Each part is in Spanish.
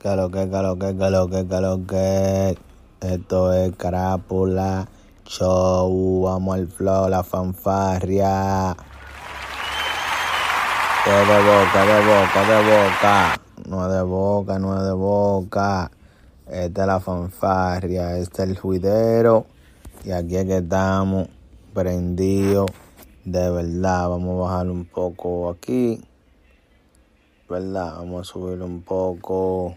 Que lo que, que lo que, que lo que, que lo que. Esto es Carápula Show. Vamos al flow, la fanfarria. Que de boca, de boca, de boca. No es de boca, no es de boca. Esta es la fanfarria, este es el juidero. Y aquí es que estamos prendidos. De verdad, vamos a bajar un poco aquí. ¿Verdad? Vamos a subir un poco.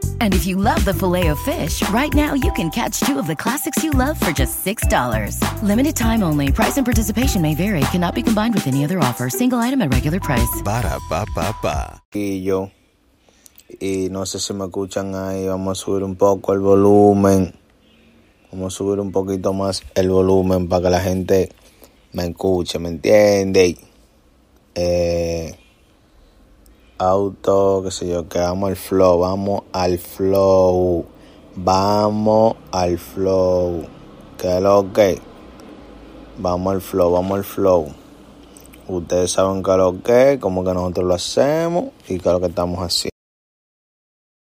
And if you love the filet of fish, right now you can catch two of the classics you love for just $6. Limited time only. Price and participation may vary. Cannot be combined with any other offer. Single item at regular price. Ba da ba ba ba. Y yo. Y no sé si me escuchan ahí. Vamos a subir un poco el volumen. Vamos a subir un poquito más el volumen para que la gente me escuche, ¿me entiende? Eh, auto, qué sé yo, que vamos al flow, vamos al flow, vamos al flow, que es lo que, vamos al flow, vamos al flow. Ustedes saben que es lo que, como que nosotros lo hacemos y que es lo que estamos haciendo.